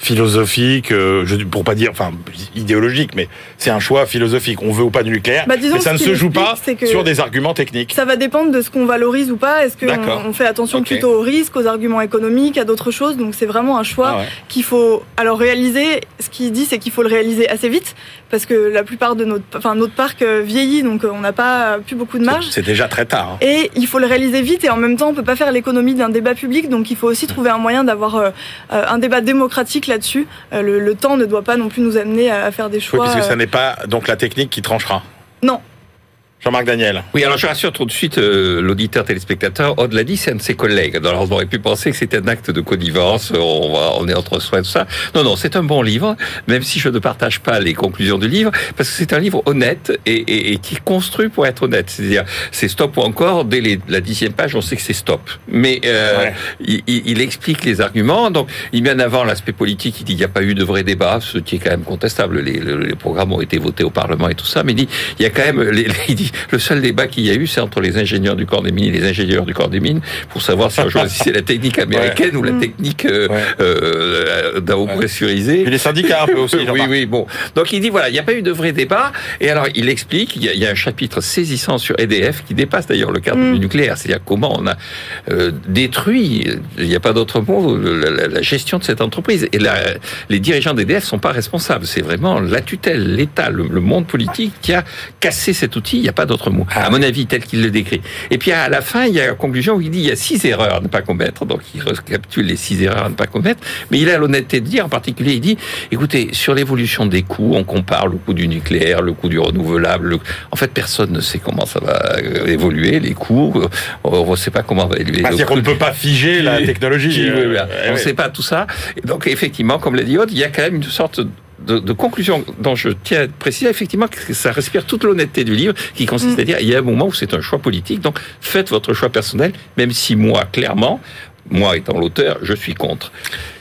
Euh, philosophique, euh, je, pour pas dire, enfin idéologique, mais c'est un choix philosophique. On veut ou pas du nucléaire, bah, mais ça ne se joue pas sur des arguments techniques. Ça va dépendre de ce qu'on valorise ou pas. Est-ce qu'on on fait attention plutôt aux risques, aux arguments économiques, à d'autres choses? Donc c'est vraiment un choix ah qu'il faut alors réaliser. Ce qu'il dit, c'est qu'il faut le réaliser assez vite parce que la plupart de notre, enfin notre parc euh, vieillit, donc euh, on n'a pas plus beaucoup de marge. C'est déjà très tard. Hein. Et il faut le réaliser vite et en même temps, on peut pas faire l'économie d'un débat public, donc il faut aussi trouver un moyen d'avoir un débat démocratique là-dessus. Euh, le, temps ne doit pas non plus nous amener à, faire des choix. Oui, parce que ça euh, n'est pas donc la technique qui tranchera. Non, Jean-Marc Daniel. Oui, alors je rassure tout de suite euh, l'auditeur téléspectateur. Aude l'a dit, c'est un de ses collègues. Alors on aurait pu penser que c'était un acte de connivence. On, va, on est entre soi et tout ça. Non, non, c'est un bon livre, même si je ne partage pas les conclusions du livre, parce que c'est un livre honnête et, et, et, qui est construit pour être honnête. C'est-à-dire, c'est stop ou encore. Dès les, la dixième page, on sait que c'est stop. Mais euh, il, il, explique les arguments. Donc, il met en avant l'aspect politique. Il dit il n'y a pas eu de vrai débat, ce qui est quand même contestable. Les, les, programmes ont été votés au Parlement et tout ça. Mais il dit il y a quand même. Les, il dit le seul débat qu'il y a eu, c'est entre les ingénieurs du corps des mines et les ingénieurs du corps des mines pour savoir si on choisissait la technique américaine ou la mm. technique euh, euh, d'eau pressurisée. Et les syndicats un peu aussi. *laughs* oui, oui, bon. Donc il dit voilà, il n'y a pas eu de vrai débat. Et alors il explique, il y a, un chapitre saisissant sur EDF qui dépasse d'ailleurs le cadre mm. du nucléaire, c'est-à-dire comment on a euh, détruit, il n'y a pas d'autre mot, la, gestion de cette entreprise. Et les dirigeants d'EDF sont pas responsables. C'est vraiment la tutelle, l'État, le, le monde politique qui a cassé cet outil. Il n'y a pas d'autre mot, à mon avis, tel qu'il le décrit. Et puis à la fin, il y a une conclusion où il dit il y a six erreurs à ne pas commettre. Donc il recapitule les six erreurs à ne pas commettre. Mais il a l'honnêteté de dire, en particulier, il dit écoutez, sur l'évolution des coûts, on compare le coût du nucléaire, le coût du renouvelable. En fait, personne ne sait comment ça va euh, évoluer, les coûts. On ne sait pas comment va évoluer. C'est-à-dire qu'on ne peut pas figer la technologie. Euh, on ne sait pas tout ça. Et donc, effectivement, comme l'a dit Aude, il y a quand même une sorte de, de, conclusion dont je tiens à préciser effectivement que ça respire toute l'honnêteté du livre, qui consiste mm. à dire il y a un moment où c'est un choix politique, donc faites votre choix personnel, même si moi, clairement, moi étant l'auteur, je suis contre.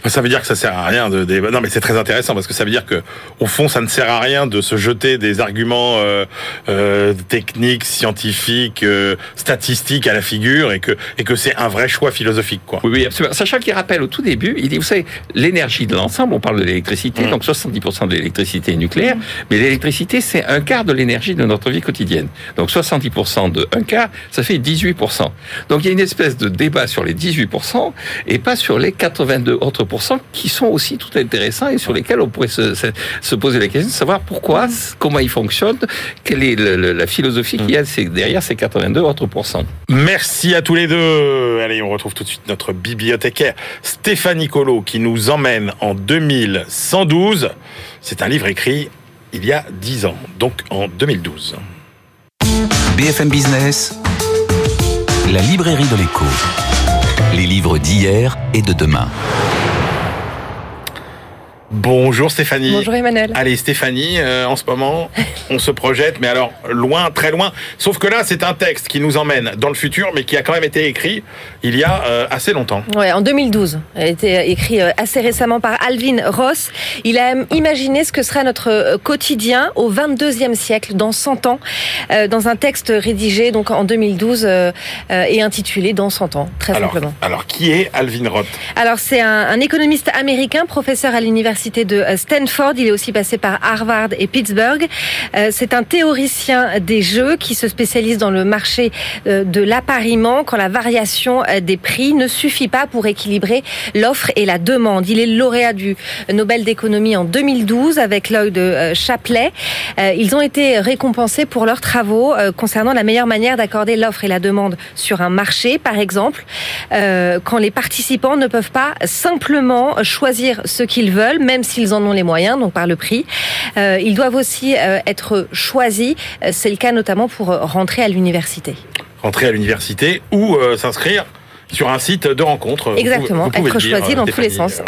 Ça veut dire que ça sert à rien de débattre. Non, mais c'est très intéressant parce que ça veut dire que, au fond, ça ne sert à rien de se jeter des arguments euh, euh, techniques, scientifiques, euh, statistiques à la figure et que et que c'est un vrai choix philosophique, quoi. Oui, oui, absolument. Sachant qu'il rappelle au tout début, il dit, vous savez, l'énergie de l'ensemble, on parle de l'électricité, mm. donc 70% de l'électricité est nucléaire, mais l'électricité, c'est un quart de l'énergie de notre vie quotidienne. Donc 70% de un quart, ça fait 18%. Donc il y a une espèce de débat sur les 18% et pas sur les 82 autres qui sont aussi tout intéressants et sur lesquels on pourrait se, se, poser la question de savoir pourquoi, comment ils fonctionnent, quelle est la philosophie qu'il y a derrière ces 82 autres pourcents. Merci à tous les deux. Allez, on retrouve tout de suite notre bibliothécaire Stéphanie Colo qui nous emmène en 2112. C'est un livre écrit il y a 10 ans, donc en 2012. BFM Business, la librairie de l'écho. Les livres d'hier et de demain. Bonjour Stéphanie. Bonjour Emmanuel. Allez Stéphanie, euh, en ce moment, *laughs* on se projette, mais alors loin, très loin. Sauf que là, c'est un texte qui nous emmène dans le futur, mais qui a quand même été écrit il y a euh, assez longtemps. Ouais, en 2012. Il a été écrit euh, assez récemment par Alvin Ross. Il a imaginé ce que sera notre quotidien au 22e siècle, dans 100 ans, dans un texte rédigé donc en 2012 et intitulé Dans 100 ans, très simplement. Alors, qui est Alvin Roth? Alors, c'est un, un économiste américain, professeur à l'université de euh, Stanford. Il est aussi passé par Harvard et Pittsburgh. Euh, c'est un théoricien des jeux qui se spécialise dans le marché euh, de l'appariement quand la variation des prix ne suffit pas pour équilibrer l'offre et la demande. Il est lauréat du Nobel d'économie en 2012 avec l'œil de Chapelet. Ils ont été récompensés pour leurs travaux concernant la meilleure manière d'accorder l'offre et la demande sur un marché, par exemple, quand les participants ne peuvent pas simplement choisir ce qu'ils veulent, même s'ils en ont les moyens, donc par le prix. Euh, ils doivent aussi euh, être choisis. Euh, c'est le cas notamment pour rentrer à l'université. Rentrer à l'université ou s'inscrire sur un site de rencontre. Exactement, être choisi dans tous les sens.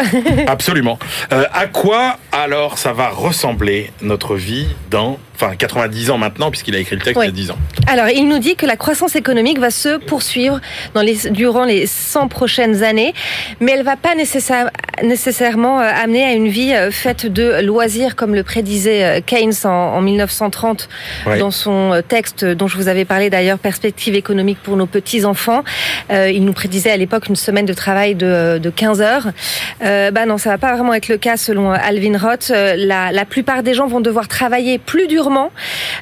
Absolument. à quoi alors ça va ressembler notre vie dans enfin 90 ans maintenant, puisqu'il a écrit le texte il y a 10 ans. Alors, il nous dit que la croissance économique va se poursuivre dans les, durant les 100 prochaines années, mais elle ne va pas nécessairement euh, amener à une vie euh, faite de loisirs, comme le prédisait euh, Keynes en, 1930 dans son texte dont je vous avais parlé d'ailleurs, Perspective économique pour nos petits-enfants. il nous prédisait à l'époque une semaine de travail de, de 15 heures. Euh, bah non, ça va pas vraiment être le cas selon Alvin Roth. La, la plupart des gens vont devoir travailler plus durement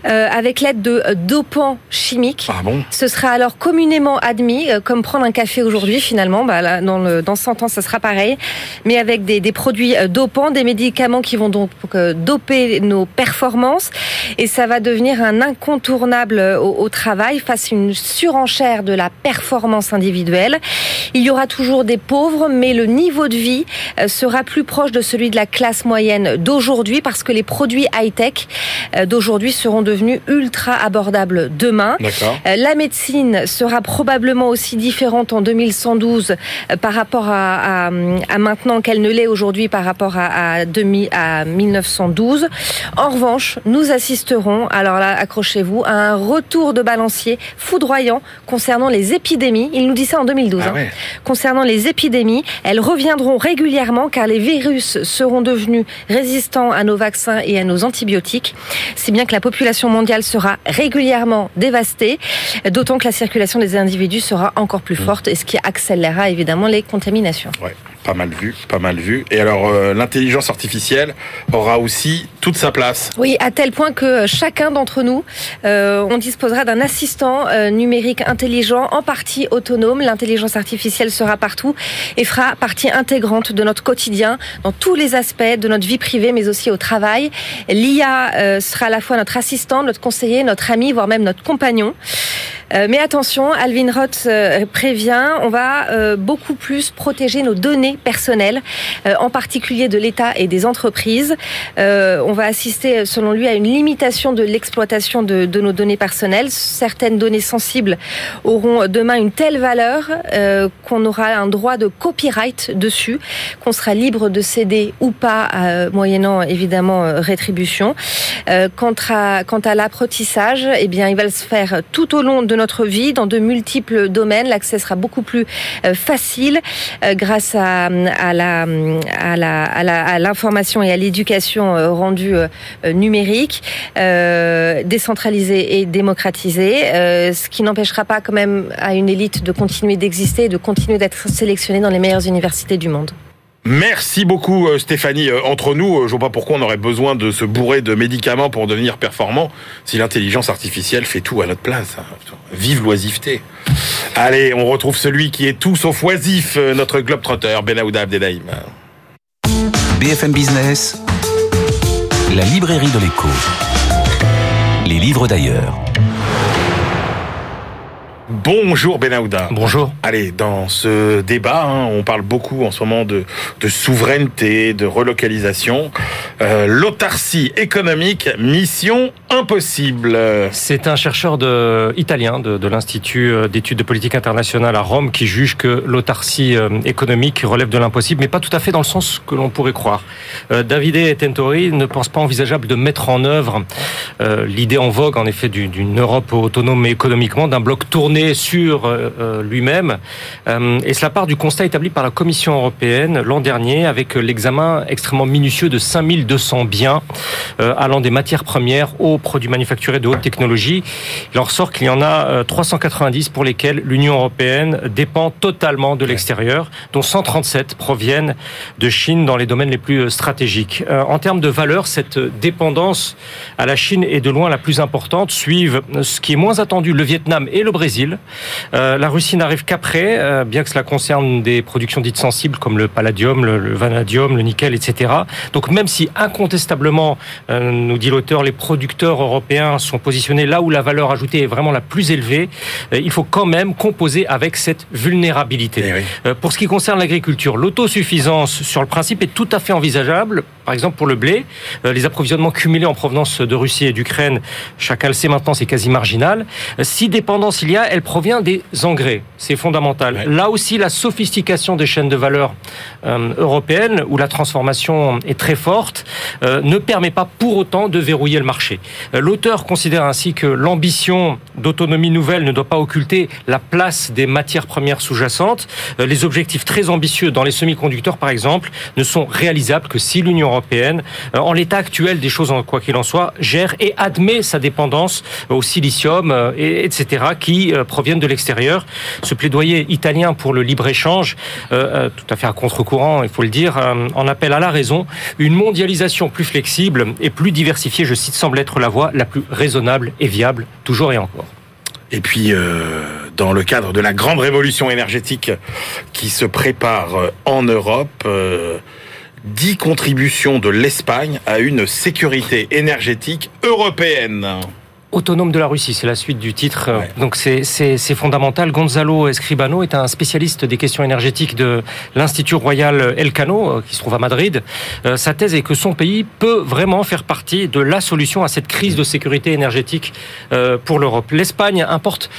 euh, avec l'aide de euh, dopants chimiques. Ah bon? Ce sera alors communément admis, euh, comme prendre un café aujourd'hui finalement. Bah, là, dans, le, dans 100 ans, ça sera pareil. Mais avec des, des produits dopants, des médicaments qui vont donc doper nos performances. Et ça va devenir un incontournable au, au travail face à une surenchère de la performance individuelle. Il y aura toujours des pauvres, mais le niveau de vie sera plus proche de celui de la classe moyenne d'aujourd'hui parce que les produits high-tech d'aujourd'hui seront devenus ultra abordables demain. Euh, la médecine sera probablement aussi différente en 2112 euh, par rapport à, à, maintenant qu'elle ne l'est aujourd'hui par rapport à, à, demi, à 1912. En revanche, nous assisterons, alors là, accrochez-vous, à un retour de balancier foudroyant concernant les épidémies. Il nous dit ça en 2012. Ah hein. Concernant les épidémies, elles reviendront régulièrement car les virus seront devenus résistants à nos vaccins et à nos antibiotiques si bien que la population mondiale sera régulièrement dévastée, d'autant que la circulation des individus sera encore plus mmh. forte, et ce qui accélérera évidemment les contaminations. Ouais. Pas mal vu, pas mal vu. Et alors, euh, l'intelligence artificielle aura aussi toute sa place. Oui, à tel point que chacun d'entre nous, euh, on disposera d'un assistant euh, numérique intelligent, en partie autonome. L'intelligence artificielle sera partout et fera partie intégrante de notre quotidien, dans tous les aspects de notre vie privée, mais aussi au travail. L'IA sera à la fois notre assistant, notre conseiller, notre ami, voire même notre compagnon. Euh, mais attention, Alvin Roth euh, prévient, on va euh, beaucoup plus protéger nos données personnelles, en particulier de l'État et des entreprises. Va assister, selon lui, à une limitation de l'exploitation de, nos données personnelles. Certaines données sensibles auront demain une telle valeur qu'on aura un droit de copyright dessus, qu'on sera libre de céder ou pas, moyennant évidemment rétribution. quant à, l'apprentissage, eh bien, il va se faire tout au long de notre vie dans de multiples domaines. L'accès sera beaucoup plus euh, facile euh, grâce à, l'information et à l'éducation euh, rendue numérique, décentralisée et démocratisée, ce qui n'empêchera pas quand même à une élite de continuer d'exister et de continuer d'être sélectionnée dans les meilleures universités du monde. Merci beaucoup euh, Stéphanie. Euh, entre nous, euh, je vois pas pourquoi on aurait besoin de se bourrer de médicaments pour devenir performant si l'intelligence artificielle fait tout à notre place. Hein. Vive l'oisiveté. Allez, on retrouve celui qui est tout sauf oisif, notre globetrotter, Benaouda Abdelhaim. BFM Business, la librairie de l'écho. Les livres d'ailleurs. Bonjour Benahouda. Bonjour. Allez, dans ce débat, hein, on parle beaucoup en ce moment de, de souveraineté, de relocalisation. Euh, L'autarcie économique, mission impossible. C'est un chercheur de, italien de, de l'Institut d'études de politique internationale à Rome qui juge que l'autarcie euh, économique relève de l'impossible, mais pas tout à fait dans le sens que l'on pourrait croire. Euh, Davide Tentori ne pense pas envisageable de mettre en œuvre euh, l'idée en vogue, en effet, d'une Europe autonome économiquement, d'un bloc tourné sur euh, euh, lui-même. et cela part du constat établi par la Commission européenne l'an dernier avec l'examen extrêmement minutieux de 5200 biens allant des matières premières aux produits manufacturés de haute technologie. Il en ressort qu'il y en a 390 pour lesquels l'Union européenne dépend totalement de l'extérieur, dont 137 proviennent de Chine dans les domaines les plus stratégiques. En termes de valeur, cette dépendance à la Chine est de loin la plus importante. Suivent ce qui est moins attendu, le Vietnam et le Brésil. Euh, la Russie n'arrive qu'après, euh, bien que cela concerne des productions dites sensibles comme le palladium, le, vanadium, le nickel, etc. Donc même si incontestablement, euh, nous dit l'auteur, les producteurs européens sont positionnés là où la valeur ajoutée est vraiment la plus élevée, il faut quand même composer avec cette vulnérabilité. Eh pour ce qui concerne l'agriculture, l'autosuffisance sur le principe est tout à fait envisageable. Par exemple pour le blé, les approvisionnements cumulés en provenance de Russie et d'Ukraine, chacun le sait maintenant, c'est quasi marginal. Si dépendance il y a, elle provient des engrais. C'est fondamental. Là aussi, la sophistication des chaînes de valeur euh, européennes, où la transformation est très forte, euh, ne permet pas pour autant de verrouiller le marché. Euh, l'auteur considère ainsi que l'ambition d'autonomie nouvelle ne doit pas occulter la place des matières premières sous-jacentes. les objectifs très ambitieux dans les semi-conducteurs, par exemple, ne sont réalisables que si l'Union européenne, en l'état actuel des choses, quoi qu'il en soit, gère et admet sa dépendance au silicium, etc., qui proviennent de l'extérieur. Ce plaidoyer italien pour le libre-échange, euh, euh, tout à fait à contre-courant, il faut le dire, euh, en appelle à la raison. Une mondialisation plus flexible et plus diversifiée, je cite, semble être la voie la plus raisonnable et viable, toujours et encore. Et puis, dans le cadre de la grande révolution énergétique qui se prépare en Europe, dix contributions de l'Espagne à une sécurité énergétique européenne autonome de la Russie, c'est la suite du titre. Donc c'est fondamental. Gonzalo Escribano est un spécialiste des questions énergétiques de l'Institut Royal Elcano, euh, qui se trouve à Madrid. Euh, sa thèse est que son pays peut vraiment faire partie de la solution à cette crise de sécurité énergétique euh, pour l'Europe. L'Espagne importe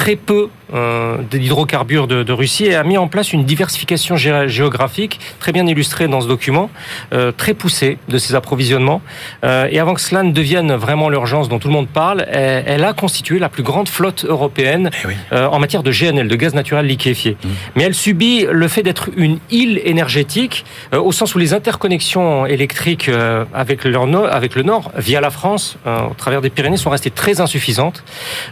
très peu euh, d'hydrocarbures de, de, Russie et a mis en place une diversification géographique très bien illustrée dans ce document, euh, très poussée de ses approvisionnements. Euh, et avant que cela ne devienne vraiment l'urgence dont tout le monde parle, elle, a constitué la plus grande flotte européenne eh en matière de GNL, de gaz naturel liquéfié. Mmh. Mais elle subit le fait d'être une île énergétique au sens où les interconnexions électriques avec avec le nord, via la France, au travers des Pyrénées, sont restées très insuffisantes.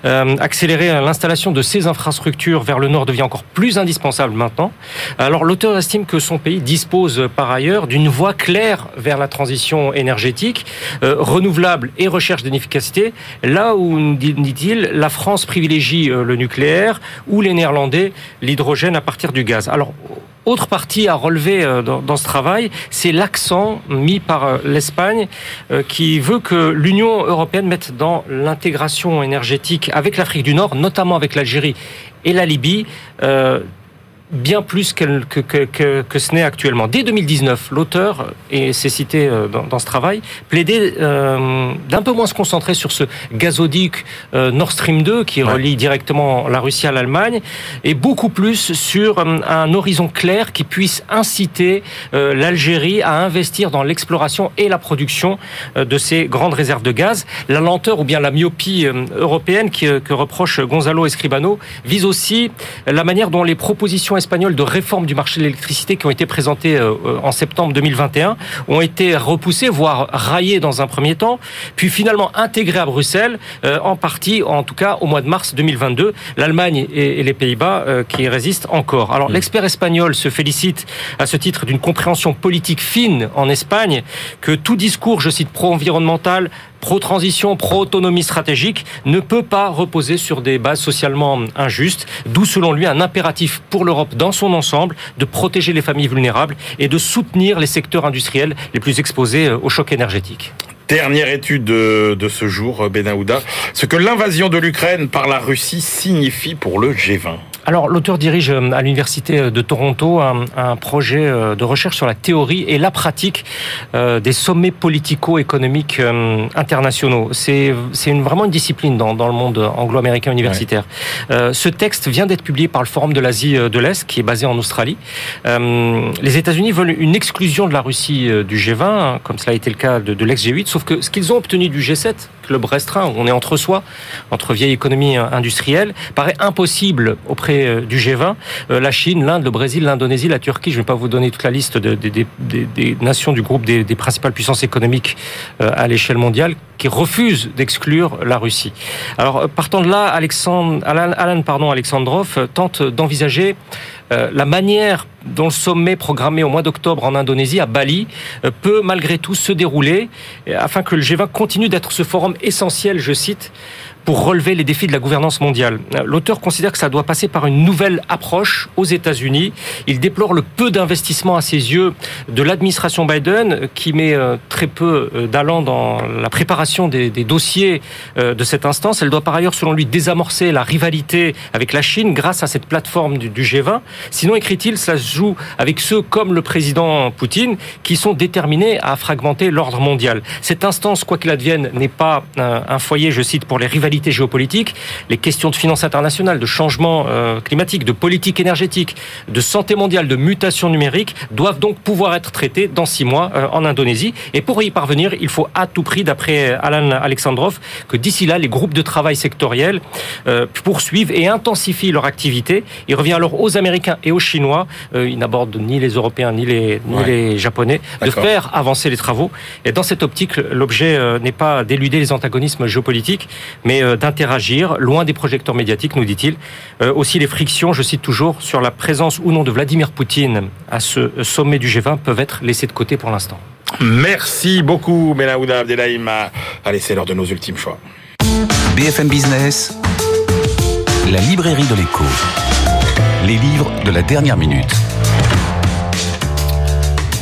accélérer l'installation de ces infrastructures vers le nord devient encore plus indispensable maintenant. Alors l'auteur estime que son pays dispose par ailleurs d'une voie claire vers la transition énergétique, euh, renouvelable et recherche d'inefficacité, là où, dit-il, la France privilégie euh, le nucléaire ou les Néerlandais l'hydrogène à partir du gaz. Alors autre partie à relever euh, dans, ce travail, c'est l'accent mis par euh, l'Espagne euh, qui veut que l'Union européenne mette dans l'intégration énergétique avec l'Afrique du Nord, notamment avec l'Algérie et la Libye, bien plus que, que, que, que ce n'est actuellement. Dès 2019, l'auteur, et c'est cité euh, dans, dans, ce travail, plaidait euh, d'un peu moins se concentrer sur ce gazoduc euh, Nord Stream 2 qui relie directement la Russie à l'Allemagne, et beaucoup plus sur euh, un horizon clair qui puisse inciter l'Algérie à investir dans l'exploration et la production de ces grandes réserves de gaz. La lenteur ou bien la myopie européenne qui, que reproche Gonzalo Escribano vise aussi la manière dont les propositions espagnoles de réforme du marché de l'électricité qui ont été présentées euh, euh, en septembre 2021 ont été repoussées, voire raillées dans un premier temps, puis finalement intégrées à Bruxelles, euh, en partie, en tout cas au mois de mars 2022. L'Allemagne et les Pays-Bas qui résistent encore. Alors mmh. l'expert espagnol se félicite à ce titre d'une compréhension politique fine en Espagne, que tout discours, je cite, pro-environnemental, pro-transition, pro-autonomie stratégique ne peut pas reposer sur des bases socialement injustes, d'où selon lui un impératif pour l'Europe dans son ensemble de protéger les familles vulnérables et de soutenir les secteurs industriels les plus exposés euh, au choc énergétique. Dernière étude de, ce jour, Benahouda, ce que l'invasion de l'Ukraine par la Russie signifie pour le G20. Alors, l'auteur dirige euh, à l'Université euh, de Toronto un, projet euh, de recherche sur la théorie et la pratique des sommets politico-économiques internationaux. C'est une, vraiment une discipline dans, dans le monde anglo-américain universitaire. ce texte vient d'être publié par le Forum de l'Asie de l'Est, qui est basé en Australie. les États-Unis veulent une exclusion de la Russie du G20, hein, comme cela a été le cas de, de l'ex-G8, sauf que ce qu'ils ont obtenu du G7, club restreint, on est entre soi, entre vieille économie industrielle, paraît impossible auprès euh, du G20, euh, la Chine, l'Inde, le Brésil, l'Indonésie, la Turquie, je ne vais pas vous donner toute la liste des nations du groupe des, principales puissances économiques euh, à l'échelle mondiale qui refusent d'exclure la Russie. Alors, partant de là, Alexandre, Alan, Alan pardon, Alexandrov tente d'envisager la manière dont le sommet programmé au mois d'octobre en Indonésie, à Bali, peut malgré tout se dérouler afin que le G20 continue d'être ce forum essentiel, je cite, pour relever les défis de la gouvernance mondiale. L'auteur considère que ça doit passer par une nouvelle approche aux États-Unis. Il déplore le peu d'investissement à ses yeux de l'administration Biden, qui met euh, très peu euh, d'allant dans la préparation des, dossiers euh, de cette instance. Elle doit par ailleurs, selon lui, désamorcer la rivalité avec la Chine grâce à cette plateforme du, G20. Sinon, écrit-il, ça se joue avec ceux comme le président Poutine qui sont déterminés à fragmenter l'ordre mondial. Cette instance, quoi qu'il advienne, n'est pas un foyer, je cite, pour les rivalités géopolitique, les questions de finances internationales, de changement euh, climatique, de politique énergétique, de santé mondiale, de mutation numérique doivent donc pouvoir être traitées dans six mois euh, en Indonésie. Et pour y parvenir, il faut à tout prix, d'après Alan Alexandrov, que d'ici là, les groupes de travail sectoriels euh, poursuivent et intensifient leur activité. Il revient alors aux Américains et aux Chinois, ils n'abordent ni les Européens ni les, ni les Japonais, de faire avancer les travaux. Et dans cette optique, l'objet n'est pas d'éluder les antagonismes géopolitiques, mais euh, d'interagir, loin des projecteurs médiatiques, nous dit-il. Euh, aussi, les frictions, je cite toujours, sur la présence ou non de Vladimir Poutine à ce sommet du G20 peuvent être laissées de côté pour l'instant. Merci beaucoup, Menaouda Abdelhaim. Allez, c'est l'heure de nos ultimes choix. BFM Business, la librairie de l'écho. Les livres de la dernière minute.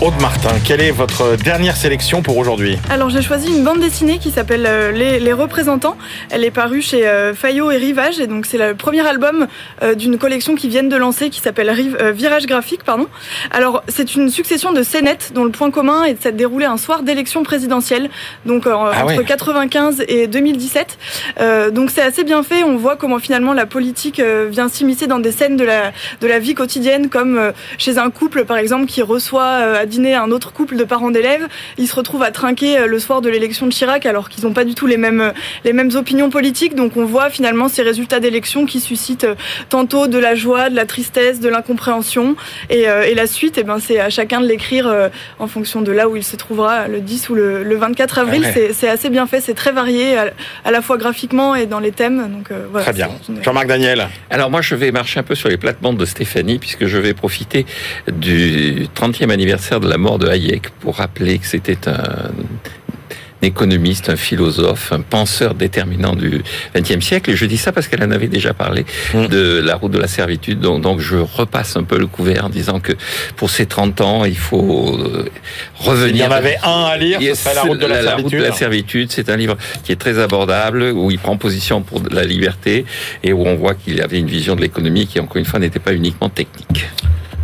Aude Martin, quelle est votre dernière sélection pour aujourd'hui Alors j'ai choisi une bande dessinée qui s'appelle euh, les, Représentants. Elle est parue chez euh, Fayot et Rivage et donc c'est le premier album euh, d'une collection qui viennent de lancer qui s'appelle Virage Graphique. Pardon. Alors c'est une succession de scénettes dont le point commun est de s'être déroulé un soir d'élection présidentielle, donc ah entre 95 et 2017. donc c'est assez bien fait. On voit comment finalement la politique vient s'immiscer dans des scènes de la de la vie quotidienne, comme chez un couple par exemple qui reçoit dîner un autre couple de parents d'élèves. Ils se retrouvent à trinquer euh, le soir de l'élection de Chirac alors qu'ils n'ont pas du tout les mêmes, les mêmes opinions politiques. Donc on voit finalement ces résultats d'élection qui suscitent euh, tantôt de la joie, de la tristesse, de l'incompréhension. Et, euh, et, la suite, eh ben, c'est à chacun de l'écrire en fonction de là où il se trouvera le 10 ou le, 24 avril. Ah c'est assez bien fait, c'est très varié à, la fois graphiquement et dans les thèmes. Donc, voilà, très bien. Jean-Marc Daniel. Alors moi je vais marcher un peu sur les plates-bandes de Stéphanie puisque je vais profiter du 30e anniversaire de la mort de Hayek pour rappeler que c'était un économiste, un philosophe, un penseur déterminant du XXe siècle. Et je dis ça parce qu'elle en avait déjà parlé mm. de la route de la servitude. Donc, donc, je repasse un peu le couvert en disant que pour ces 30 ans, il faut euh, revenir. Il y en avait un à lire, c'est la route de la, la, route de la servitude. C'est un livre qui est très abordable, où il prend position pour la liberté et où on voit qu'il avait une vision de l'économie qui, encore une fois, n'était pas uniquement technique.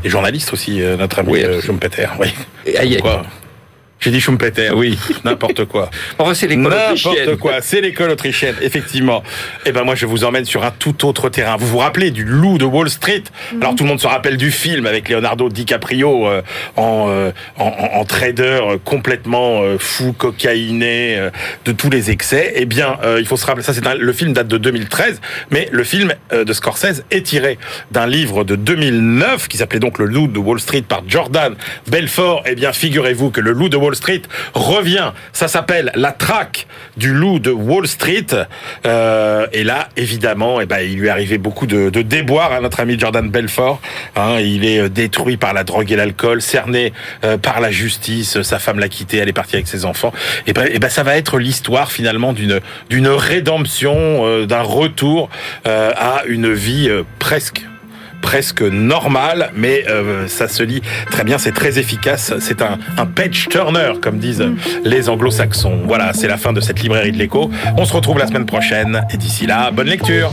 Et journaliste aussi, euh, notre ami oui, euh, Schumpeter. Oui. Et Hayek. J'ai dit Schumpeter, oui, n'importe quoi. Enfin, c'est l'école autrichienne. N'importe quoi, c'est l'école autrichienne, effectivement. Et eh ben moi, je vous emmène sur un tout autre terrain. Vous vous rappelez du loup de Wall Street? Mhm. Alors tout le monde se rappelle du film avec Leonardo DiCaprio euh, euh, en, en, trader complètement euh, fou, cocaïné, de tous les excès. Eh bien, il faut se rappeler, ça c'est le film date de 2013, mais le film de Scorsese est tiré d'un livre de 2009 qui s'appelait donc Le loup de Wall Street par Jordan Belfort. Eh bien, figurez-vous que le loup de Wall Street revient. Ça s'appelle La traque du loup de Wall Street. Euh, et là, évidemment, eh ben, il lui arrivé beaucoup de, de déboires à notre ami Jordan Belfort. Hein, il est euh, détruit par la drogue et l'alcool, cerné euh, par la justice. Sa femme l'a quitté, elle est partie avec ses enfants. Et ben, ben ça va être l'histoire finalement d'une d'une rédemption, d'un retour à une vie presque presque normal, mais euh, ça se lit très bien, c'est très efficace. C'est un, un page turner, comme disent les anglo-saxons. Voilà, c'est la fin de cette librairie de l'écho. On se retrouve la semaine prochaine, et d'ici là, bonne lecture.